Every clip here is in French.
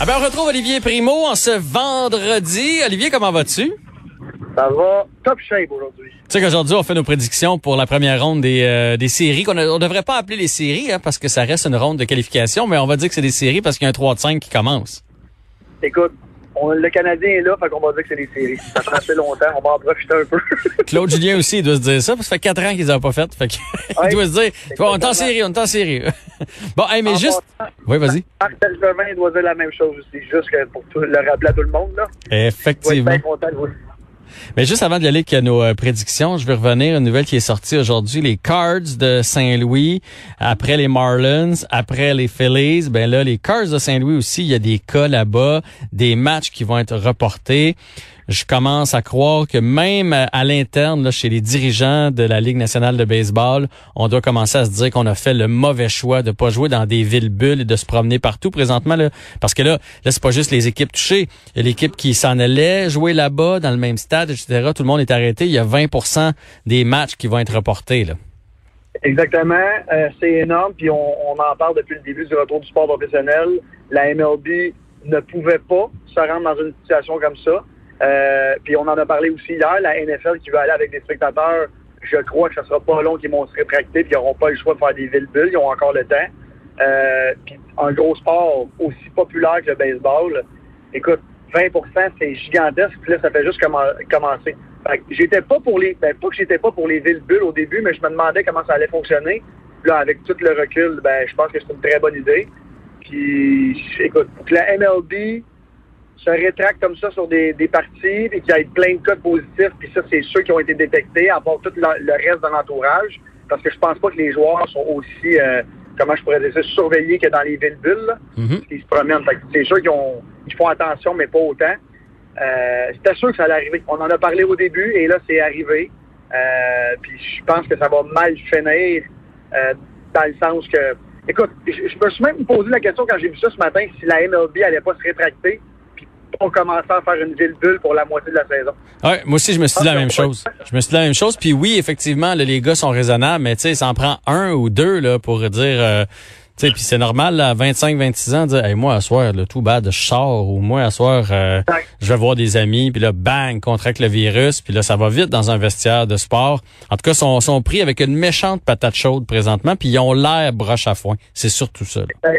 Ah ben, on retrouve Olivier Primo en ce vendredi. Olivier, comment vas-tu? Ça va top shape aujourd'hui. Tu sais qu'aujourd'hui, on fait nos prédictions pour la première ronde des, euh, des séries. qu'on on devrait pas appeler les séries hein, parce que ça reste une ronde de qualification, mais on va dire que c'est des séries parce qu'il y a un 3 de 5 qui commence. Écoute, on- le Canadien est là, fait qu'on va dire que c'est des séries. Ça fait assez longtemps, on va en profiter un peu. Claude Julien aussi, il doit se dire ça, parce que ça fait 4 ans qu'ils n'ont pas fait. Fait qu'il Ouais. doit se dire, on est en série, on est en série. bon, hey, mais En juste... Oui, vas-y. Marc Bergevin doit dire la même chose aussi, juste que pour tout, le rappeler à tout le monde, là. Il doit être Effectivement. bien content de vous. Mais juste avant d'y aller avec nos euh, prédictions, je vais revenir à une nouvelle qui est sortie aujourd'hui. Les Cards de Saint-Louis, après les Marlins, après les Phillies, ben là, les Cards de Saint-Louis aussi, il y a des cas là-bas, des matchs qui vont être reportés. Je commence à croire que même à l'interne, chez les dirigeants de la Ligue nationale de baseball, on doit commencer à se dire qu'on a fait le mauvais choix de pas jouer dans des villes bulles et de se promener partout présentement. Là, parce que là, là c'est pas juste les équipes touchées. Il y a l'équipe qui s'en allait jouer là-bas, dans le même stade, etc. Tout le monde est arrêté. Il y a 20% des matchs qui vont être reportés. Là. Exactement, euh, c'est énorme, puis on, on en parle depuis le début du retour du sport professionnel. La MLB ne pouvait pas se rendre dans une situation comme ça. Euh, puis on en a parlé aussi hier, la NFL qui veut aller avec des spectateurs, je crois que ce sera pas long qu'ils vont se rétracter, puis ils n'auront pas le choix de faire des villes bulles, ils ont encore le temps. Euh, puis un gros sport aussi populaire que le baseball, écoute, 20 c'est gigantesque, puis là, ça fait juste commen- commencer. J'étais pas pour les. Ben, pas que j'étais pas pour les villes bulles au début, mais je me demandais comment ça allait fonctionner. Puis Là, avec tout le recul, ben, je pense que c'est une très bonne idée. Puis, écoute, la MLB se rétracte comme ça sur des, des parties, et qu'il y ait plein de cas positifs, puis ça, c'est ceux qui ont été détectés, à part tout le, le reste de l'entourage, parce que je pense pas que les joueurs sont aussi, euh, comment je pourrais dire ça, surveillés que dans les villes bulles, là Mhm. qui se promènent. C'est sûr qu'ils ont, ils font attention, mais pas autant. Euh, C'était sûr que ça allait arriver. On en a parlé au début et là, c'est arrivé. Euh, puis je pense que ça va mal finir dans le sens que... Écoute, je, je me suis même posé la question quand j'ai vu ça ce matin, si la MLB allait pas se rétracter puis pas commencer à faire une ville bulle pour la moitié de la saison. Ouais, moi aussi, je me suis dit la même chose. Je me suis dit la même chose. Puis oui, effectivement, là, les gars sont raisonnables, mais tu sais, ça en prend un ou deux là pour dire... euh, tu sais, puis c'est normal, là, à 25, 26 ans, de dire, hey, moi, à soir, le tout bad, je sors, ou moi, à soir, euh, je vais voir des amis, puis là, bang, contracte le virus, puis là, ça va vite dans un vestiaire de sport. En tout cas, sont, sont pris avec une méchante patate chaude présentement, puis ils ont l'air broche à foin. C'est surtout ça. là.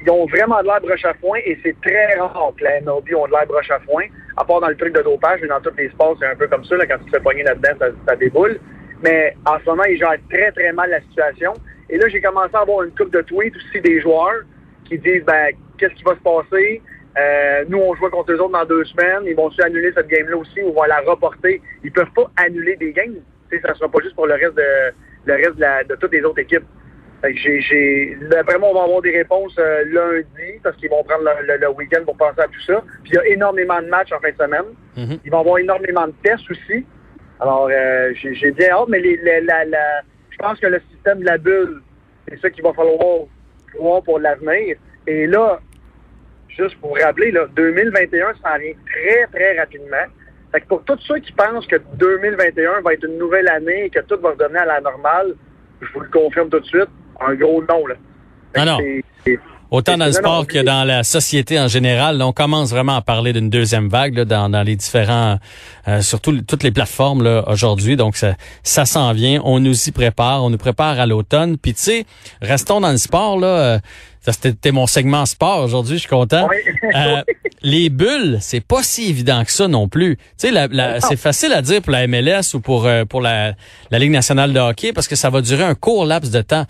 Ils ont vraiment de l'air broche à foin et c'est très rare que la MLB ont de l'air broche à foin, à part dans le truc de dopage, mais dans tous les sports, c'est un peu comme ça, là, quand tu te fais pogner là-dedans, ça, déboule. Mais en ce moment, ils gèrent très, très mal la situation. Et là, j'ai commencé à avoir une coupe de tweets aussi des joueurs qui disent, ben, qu'est-ce qui va se passer? Euh, nous, on joue contre eux autres dans deux semaines. Ils vont-tu annuler cette game-là aussi ou vont la reporter? Ils peuvent pas annuler des games. Tu sais, ça sera pas juste pour le reste de, le reste de toutes les autres équipes. J'ai, d'après moi, on va avoir des réponses euh, lundi parce qu'ils vont prendre le, le- le week-end pour penser à tout ça. Puis il y a énormément de matchs en fin de semaine. Mhm. Ils vont avoir énormément de tests aussi. Alors, euh, j'ai, bien hâte, mais les, les- la, la- je pense que le système de la bulle, c'est ça qu'il va falloir voir pour l'avenir. Et là, juste pour rappeler, là, 2021 s'en vient très, très rapidement. Fait que pour tous ceux qui pensent que 2021 va être une nouvelle année et que tout va redevenir à la normale, je vous le confirme tout de suite, un gros non. Là. Ah non. c'est- Autant dans le Non, non, sport que dans la société en général, là, on commence vraiment à parler d'une deuxième vague là, dans, dans les différents, euh, surtout toutes les plateformes là, aujourd'hui. Donc ça, ça s'en vient. On nous y prépare, on nous prépare à l'automne. Puis tu sais, restons dans le sport là. euh, ça c'était mon segment sport aujourd'hui. Je suis content. Oui. Euh, les bulles, c'est pas si évident que ça non plus. Tu sais, la, la- c'est facile à dire pour la MLS ou pour euh, pour la, la Ligue nationale de hockey parce que ça va durer un court laps de temps.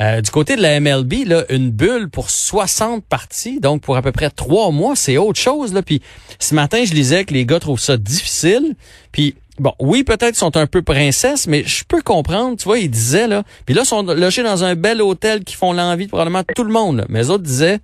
Euh, du côté de la MLB, là, une bulle pour 60 parties, donc pour à peu près trois mois, c'est autre chose. Là. Puis ce matin, je lisais que les gars trouvent ça difficile. Puis bon, oui, peut-être sont un peu princesses, mais je peux comprendre. Tu vois, ils disaient là. Puis là, ils sont logés dans un bel hôtel qui font l'envie de probablement tout le monde. là. Mais les autres disaient,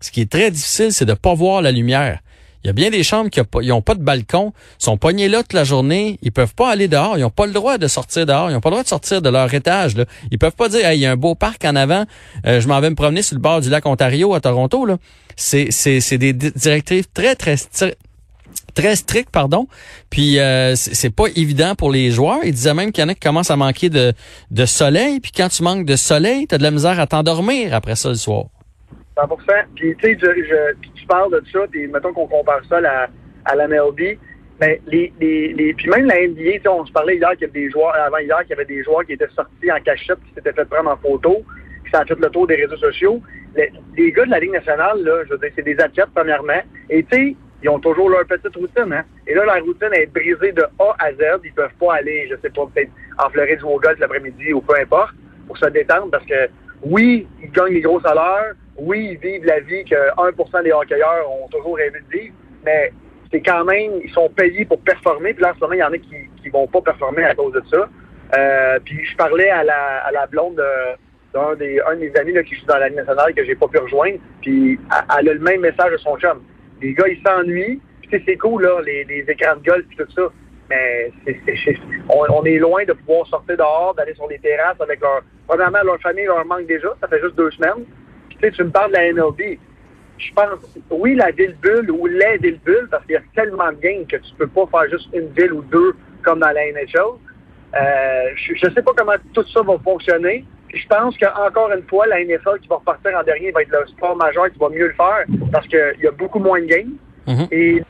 ce qui est très difficile, c'est de pas voir la lumière. Il y a bien des chambres qui n'ont pas de balcon, sont pognés là toute la journée, ils peuvent pas aller dehors, ils n'ont pas le droit de sortir dehors, ils n'ont pas le droit de sortir de leur étage. Là. Ils peuvent pas dire, Hey, il y a un beau parc en avant, euh, je m'en vais me promener sur le bord du lac Ontario à Toronto. C'est, des di- directives très, très, très strictes, pardon. Puis euh, c'est c'est pas évident pour les joueurs. Ils disaient même qu'il y en a qui commencent à manquer de, de soleil, puis quand tu manques de soleil, tu as de la misère à t'endormir après ça le soir. 100 Puis, tu je, parles de ça, puis mettons qu'on compare ça à la, MLB, mais les, les, les, puis même la NBA, on se parlait hier qu'il y avait des joueurs, avant hier, qu'il y avait des joueurs qui étaient sortis en cachette, qui s'étaient fait prendre en photo, qui a fait le tour des réseaux sociaux. Les, les gars de la Ligue nationale, là, je veux dire, c'est des athlètes, premièrement. Et tu sais, ils ont toujours leur petite routine, hein. Et là, leur routine est brisée de A à Z. Ils peuvent pas aller, je sais pas, peut-être en Floride jouer au golf l'après-midi ou peu importe, pour se détendre, parce que oui, ils gagnent des gros salaires, oui, ils vivent la vie que 1% des hockeyeurs ont toujours rêvé de vivre, mais c'est quand même, ils sont payés pour performer. Puis là, en ce il y en a qui, qui vont pas performer à cause de ça. Euh, puis je parlais à la, blonde d'un des, un de mes amis là, qui joue dans la nationale que j'ai pas pu rejoindre. Puis elle a le même message de son chum. Les gars, ils s'ennuient. Puis c'est cool, là, les, les écrans de golf et tout ça. Mais c'est, on, on, est loin de pouvoir sortir dehors, d'aller sur les terrasses avec leur. Premièrement, leur famille leur manque déjà. Ça fait juste deux semaines. Sais, tu me parles de la MLB je pense, oui, la ville bulle ou les villes bulles, parce qu'il y a tellement de games que tu peux pas faire juste une ville ou deux comme dans la NHL. Euh, je ne sais pas comment tout ça va fonctionner. je pense qu'encore une fois, la NFL qui va repartir en dernier va être le sport majeur qui va mieux le faire parce qu'il y a beaucoup moins de games. Mm-hmm. et,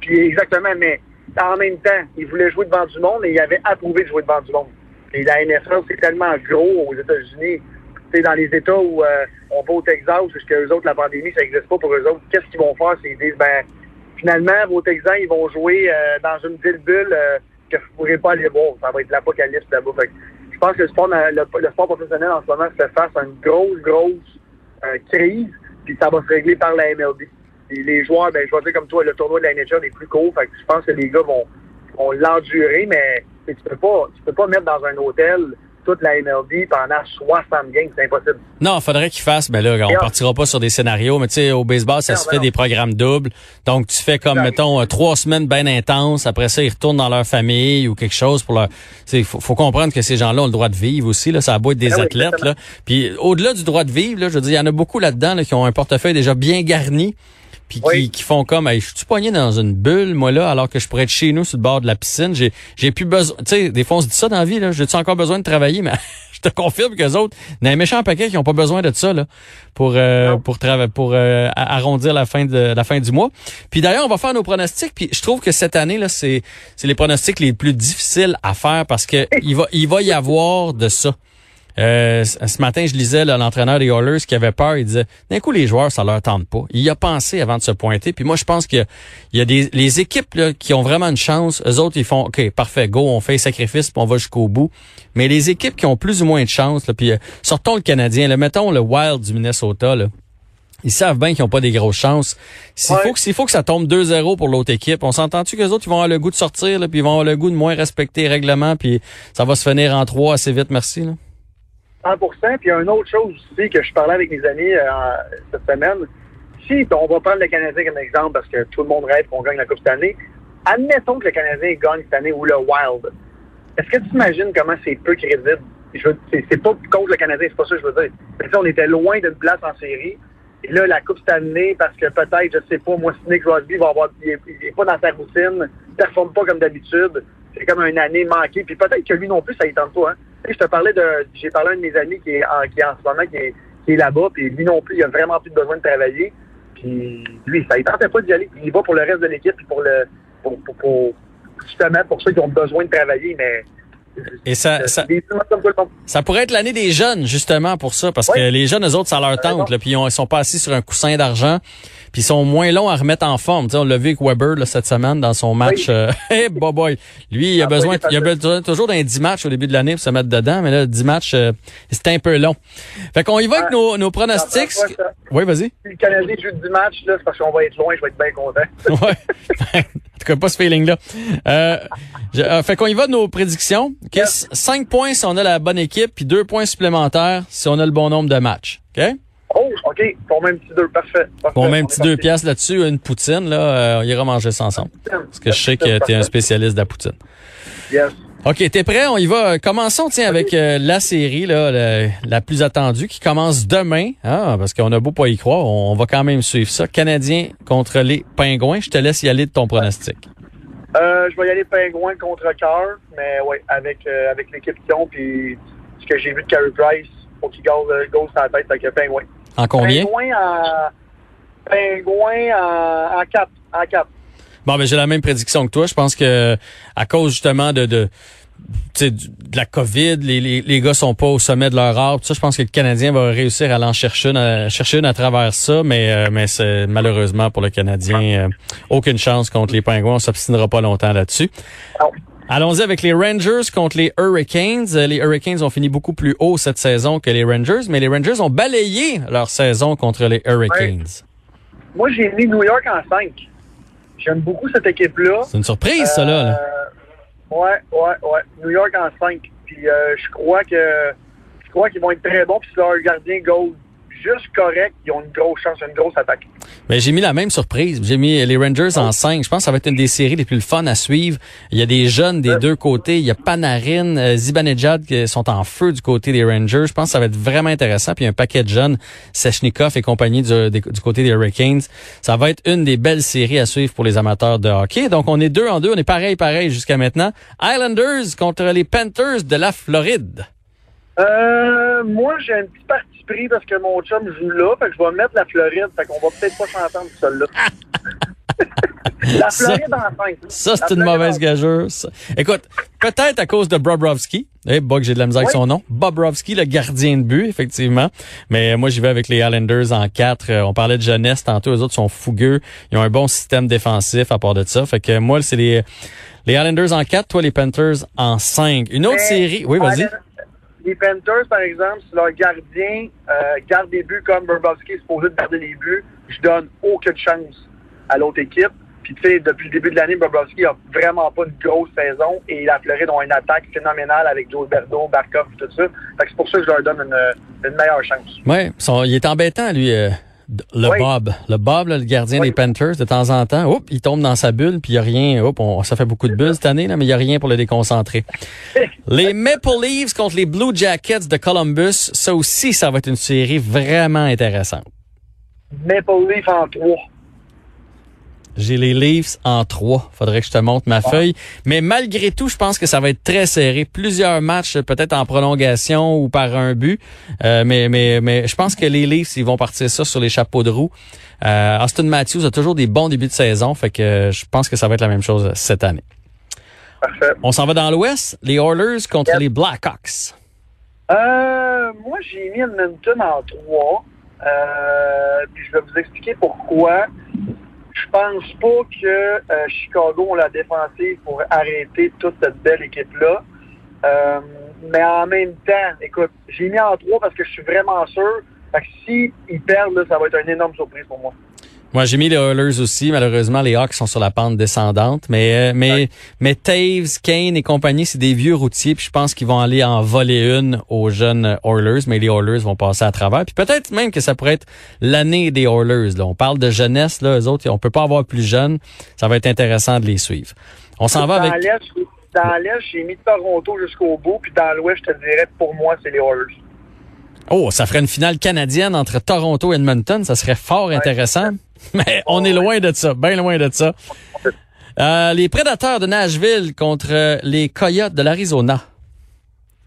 puis exactement, mais en même temps, ils voulaient jouer devant du monde et ils avaient approuvé de jouer devant du monde. Et la NFL, c'est tellement gros aux États-Unis dans les États où euh, on va au Texas, puisque eux autres, la pandémie, ça n'existe pas pour eux autres, qu'est-ce qu'ils vont faire? C'est disent, ben, finalement, vos Texans, ils vont jouer euh, dans une ville bulle euh, que vous ne pourrez pas aller voir. Ça va être l'apocalypse là-bas. je pense que le sport, le, sport professionnel en ce moment se face à une grosse, grosse crise, puis ça va se régler par la MLB. Les joueurs, ben, je vais dire comme toi, le tournoi de la NHL est plus court, fait que je pense que les gars vont, vont l'endurer, mais tu peux peux pas mettre dans un hôtel toute la MLB pendant 60 games, c'est impossible. Non, il faudrait qu'ils fassent, ben là, on partira pas sur des scénarios, mais tu sais, au baseball, ça se fait des programmes doubles. Donc, tu fais comme, mettons, trois semaines bien intenses. Après ça, ils retournent dans leur famille ou quelque chose pour leur... Il faut, faut, comprendre que ces gens-là ont le droit de vivre aussi. Là, ça a beau être des ben athlètes. là. Puis, au-delà du droit de vivre, là, je veux dire, il y en a beaucoup là-dedans qui ont un portefeuille déjà bien garni puis qui, qui, font comme hey, je suis poigné dans une bulle moi là alors que je pourrais être chez nous sur le bord de la piscine? J'ai j'ai plus besoin tu sais des fois on se dit ça dans la vie là j'ai encore besoin de travailler? Mais je te confirme que les autres il y a un méchant paquet qui ont pas besoin de ça là pour euh, pour travailler pour euh, arrondir la fin de la fin du mois. Puis d'ailleurs on va faire nos pronostics puis je trouve que cette année là c'est c'est les pronostics les plus difficiles à faire parce que il va il va y avoir de ça euh, ce matin, je lisais l'entraîneur des Oilers qui avait peur. Il disait, d'un coup, les joueurs, ça leur tente pas. Il y a pensé avant de se pointer. Puis moi, je pense qu'il y, y a, des les équipes là, qui ont vraiment une chance. Eux autres, ils font, OK, parfait, go, on fait sacrifice, puis on va jusqu'au bout. Mais les équipes qui ont plus ou moins de chance, là, puis euh, sortons le Canadien, là, mettons le Wild du Minnesota, là, ils savent bien qu'ils n'ont pas des grosses chances. S'il faut, que, s'il faut que ça tombe 2-0 pour l'autre équipe, on s'entend-tu que les autres ils vont avoir le goût de sortir, là, puis ils vont avoir le goût de moins respecter les règlements, puis ça va se finir en 3 assez vite, merci. Là. 100% Puis il y a une autre chose aussi que je parlais avec mes amis euh, cette semaine. Si on va prendre le Canadien comme exemple parce que tout le monde rêve qu'on gagne la Coupe cette année, admettons que le Canadien gagne cette année ou le Wild. Est-ce que tu imagines comment c'est peu crédible? C'est pas contre le Canadien, c'est pas ça que je veux dire. On était loin d'une place en série. Et là, la Coupe cette année, parce que peut-être, je sais pas, moi, Nick Crosby va avoir, il est, pas dans sa routine, il performe pas comme d'habitude. C'est comme une année manquée. Puis peut-être que lui non plus, ça y tente pas. Hein? Je te parlais de, j'ai parlé à un de mes amis qui est en, qui est en ce moment, qui est, qui est là-bas, puis lui non plus, il a vraiment plus besoin de travailler. Puis lui, ça ne tentait pas d'y aller. Puis il va pour le reste de l'équipe, puis pour le, pour, justement pour ceux qui ont besoin de travailler, mais et ça, ça, ça, pourrait être l'année des jeunes, justement, pour ça, parce que les jeunes, eux autres, ça leur tente, là, puis ils, sont pas assis sur un coussin d'argent, puis ils sont moins longs à remettre en forme. Tu sais, on l'a vu avec Weber là, cette semaine dans son match. Oui. Euh, hey, boy, Lui, il a, ah, besoin, il a besoin toujours d'un 10 matchs au début de l'année pour se mettre dedans, mais là, 10 matchs, euh, c'est un peu long. Fait qu'on y va avec nos, nos pronostics. Oui, vas-y. Si le Canadien joue 10 matchs, là, c'est parce qu'on va être loin, je vais être bien content. ouais. en tout cas, pas ce feeling-là. Euh, euh, fait qu'on y va de nos prédictions. Okay? 5 points si on a la bonne équipe, puis 2 points supplémentaires si on a le bon nombre de matchs. OK? Oh, OK. Pour même petit deux, parfait. parfait. Pour même petit deux piastres là-dessus, une poutine, là, euh, on ira manger ça ensemble. Parce que je sais que tu es un spécialiste de la poutine. Yes. OK, t'es prêt? On y va. Commençons, tiens, avec euh, la série, là, la, plus attendue, qui commence demain. Ah, parce qu'on a beau pas y croire, on, va quand même suivre ça. Canadien contre les Pingouins. Je te laisse y aller de ton pronostic. Euh, je vais y aller Pingouins contre cœur, mais oui, avec, euh, avec l'équipe qui ont, puis ce que j'ai vu de Carey Price, faut qu'il gagne le goal sur la tête avec le Pingouin. En combien? Pingouin en Pingouins en, en 4. En 4. Bon, ben j'ai la même prédiction que toi. Je pense que à cause justement de, de de la COVID, les, les, les, gars sont pas au sommet de leur art. Ça, je pense que le Canadien va réussir à l'en chercher une, à, chercher une à travers ça, mais euh, mais c'est malheureusement pour le Canadien euh, aucune chance contre les Pingouins. On s'obstinera pas longtemps là-dessus. Allons-y avec les Rangers contre les Hurricanes. Les Hurricanes ont fini beaucoup plus haut cette saison que les Rangers, mais les Rangers ont balayé leur saison contre les Hurricanes. Moi, j'ai mis New York en 5. J'aime beaucoup cette équipe-là. C'est une surprise, ça, là. là. Euh, ouais, ouais, ouais. New York en 5. Puis euh, je crois que je crois qu'ils vont être très bons. Puis si leur gardien goal juste correct, ils ont une grosse chance, une grosse attaque. Mais j'ai mis la même surprise. J'ai mis les Rangers en 5. Je pense que ça va être une des séries les plus fun à suivre. Il y a des jeunes des deux côtés. Il y a Panarin, euh, Zibanejad qui sont en feu du côté des Rangers. Je pense que ça va être vraiment intéressant. Puis il y a un paquet de jeunes, Sechnikov et compagnie du, du côté des Hurricanes. Ça va être une des belles séries à suivre pour les amateurs de hockey. Donc on est deux en deux. On est pareil, pareil jusqu'à maintenant. Islanders contre les Panthers de la Floride. Euh, moi, j'ai un petit parti pris parce que mon chum joue là. Fait que je vais mettre la Floride. Fait qu'on va peut-être pas s'entendre celle-là. la Floride en 5. Ça, c'est une mauvaise gageure. Écoute, peut-être à cause de Bobrovski. Eh, Bog, j'ai de la misère avec son nom. Bobrovski, le gardien de but, effectivement. Mais moi, j'y vais avec les Islanders en 4. Euh, on parlait de jeunesse tantôt. Les autres sont fougueux. Ils ont un bon système défensif à part de ça. Fait que moi, c'est les, les Islanders en 4. Toi, les Panthers en 5. Une autre série. Oui, vas-y les Panthers, par exemple, si leur gardien euh, garde des buts comme Burbowski est supposé de garder les buts, je donne aucune chance à l'autre équipe. Puis tu sais, depuis le début de l'année, Bobrovski a vraiment pas une grosse saison et la Floride ont une attaque phénoménale avec Joe Berdo, Barkov tout ça. Fait que c'est pour ça que je leur donne une, meilleure chance. Ouais, il est embêtant, lui. Euh, le Bob, le Bob, le gardien des Panthers, de temps en temps, oups, il tombe dans sa bulle, puis il n'y a rien. Oups, on, ça fait beaucoup de bulles cette année, là, mais il n'y a rien pour le déconcentrer. les Maple Leafs contre les Blue Jackets de Columbus, ça aussi, ça va être une série vraiment intéressante. Maple Leafs en trois. J'ai les Leafs en trois. Faudrait que je te montre ma feuille. Mais malgré tout, je pense que ça va être très serré. Plusieurs matchs, peut-être en prolongation ou par un but. Euh, mais, mais, mais je pense que les Leafs, ils vont partir ça sur les chapeaux de roue. Euh, Austin Matthews a toujours des bons débuts de saison. Fait que je pense que ça va être la même chose cette année. Parfait. On s'en va dans l'Ouest. Les Oilers contre les Blackhawks. Euh, moi, j'ai mis Edmonton en trois. Euh, puis je vais vous expliquer pourquoi. Je pense pas que euh, Chicago a la défensive pour arrêter toute cette belle équipe-là. Euh, mais en même temps, écoute, j'ai mis en trois parce que je suis vraiment sûr. que s'ils perdent, ça va être une énorme surprise pour moi. Moi, j'ai mis les Oilers aussi. Malheureusement, les Hawks sont sur la pente descendante. Mais, euh, mais, mais Taves, Kane et compagnie, c'est des vieux routiers. Puis je pense qu'ils vont aller en voler une aux jeunes Oilers. Mais les Oilers vont passer à travers. Puis peut-être même que ça pourrait être l'année des Oilers. Là. On parle de jeunesse, là. Eux autres, on peut pas avoir plus jeunes. Ça va être intéressant de les suivre. On s'en va avec... Dans l'Est, j'ai mis Toronto jusqu'au bout. Puis dans l'Ouest, je te dirais, pour moi, c'est les Oilers. Oh, ça ferait une finale canadienne entre Toronto et Edmonton. Ça serait fort intéressant. Mais on est loin de ça, bien loin de ça. Euh, les prédateurs de Nashville contre les Coyotes de l'Arizona.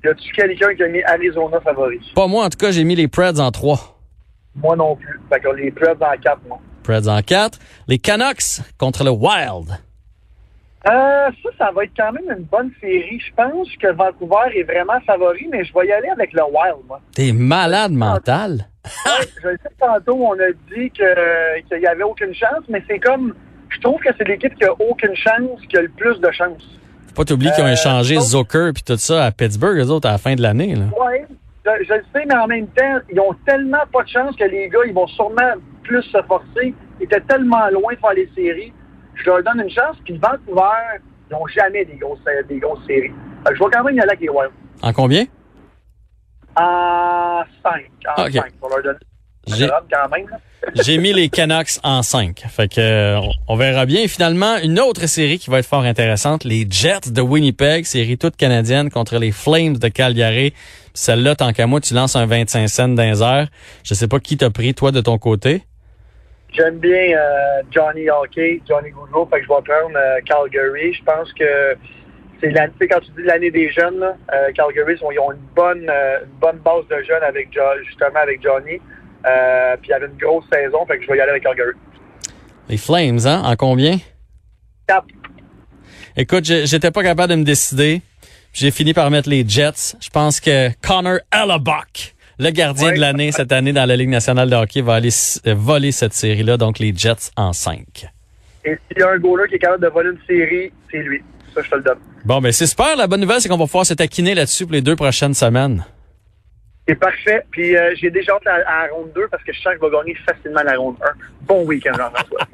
Y a-tu quelqu'un qui a mis Arizona favori? Pas moi, en tout cas, j'ai mis les Preds en 3. Moi non plus. Fait que les Preds en 4, moi. Preds en 4. Les Canucks contre le Wild. Euh, ça, ça va être quand même une bonne série. Je pense que Vancouver est vraiment favori, mais je vais y aller avec le Wild, moi. T'es malade mental? je le sais tantôt, on a dit qu'il n'y avait aucune chance, mais c'est comme, je trouve que c'est l'équipe qui a aucune chance qui a le plus de chance. Faut pas t'oublier qu'ils ont euh, échangé Zucker puis tout ça à Pittsburgh, eux autres, à la fin de l'année. Oui, je, je, le sais, mais en même temps, ils ont tellement pas de chance que les gars, ils vont sûrement plus se forcer. Ils étaient tellement loin de faire les séries. Je leur donne une chance, puis Vancouver, ils n'ont jamais des grosses, des grosses séries. je vais quand même y aller avec les Wild. En combien? En 5. En 5, pour leur donner. J'ai mis les Canucks en 5. Fait que on verra bien. finalement, une autre série qui va être fort intéressante, les Jets de Winnipeg, série toute canadienne contre les Flames de Calgary. Celle-là, tant qu'à moi, tu lances un 25 cents dans les Je sais pas qui t'a pris, toi, de ton côté. J'aime bien euh, Johnny Hockey, Johnny Goudreau, fait que je vais prendre euh, Calgary. Je pense que c'est quand tu dis l'année des jeunes, là, euh, Calgary, ils ont une bonne, une bonne base de jeunes avec justement avec Johnny. Puis il y avait une grosse saison, fait que je vais y aller avec Calgary. Les Flames, hein? En combien? Quatre. Écoute, j'étais pas capable de me décider. J'ai fini par mettre les Jets. Je pense que Connor Hellebuck, le gardien Ouais. de l'année cette année dans la Ligue nationale de hockey, va aller euh, voler cette série-là, donc les Jets en 5. Et s'il y a un goaler qui est capable de voler une série, c'est lui. Ça, je te le donne. Bon, ben c'est super. La bonne nouvelle, c'est qu'on va pouvoir se taquiner là-dessus pour les deux prochaines semaines. C'est parfait. Puis euh, j'ai déjà hâte à, à la ronde 2 parce que je sens que je vais gagner facilement la ronde 1. Bon week-end, Jean-François.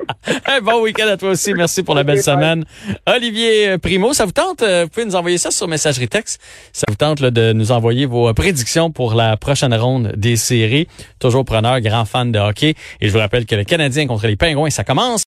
Bon week-end à toi aussi. Merci pour la belle semaine. Olivier Primo, ça vous tente? euh, Vous pouvez nous envoyer ça sur messagerie texte. Ça vous tente là, de nous envoyer vos euh, prédictions pour la prochaine ronde des séries. Toujours preneur, grand fan de hockey. Et je vous rappelle que le Canadien contre les Pingouins, ça commence.